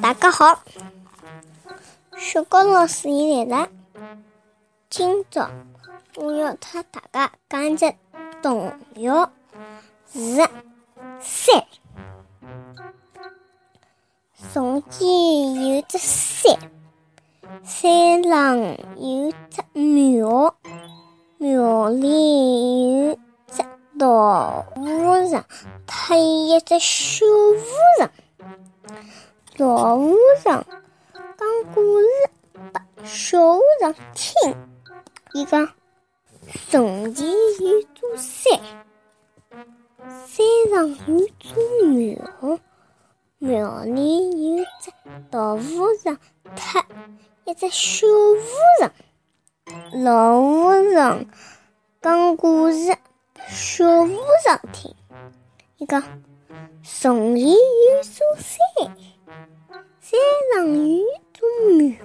大家好，小高老师又来了。今朝我要和大家讲一只童谣，是山。从前有只山，山上有只庙，庙里老和尚，他一只小和尚。老和尚讲故事拨小和尚听，伊讲：从前有座山，山上有座庙，庙里有只老和尚，特一只小和尚。老和尚讲故事拨小和尚听，伊讲：从前有座山。山上有座庙，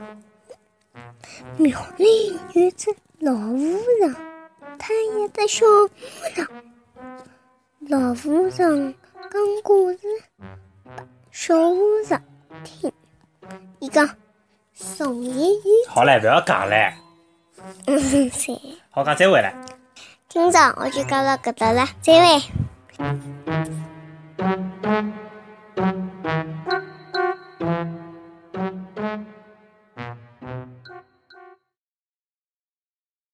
庙里有只老和尚，他一只小和尚。老和尚讲故事拨小和尚听，伊讲：从前有好唻，勿要讲嘞，嗯山。好讲再会唻。听着，我去搞到搿搭了，再见。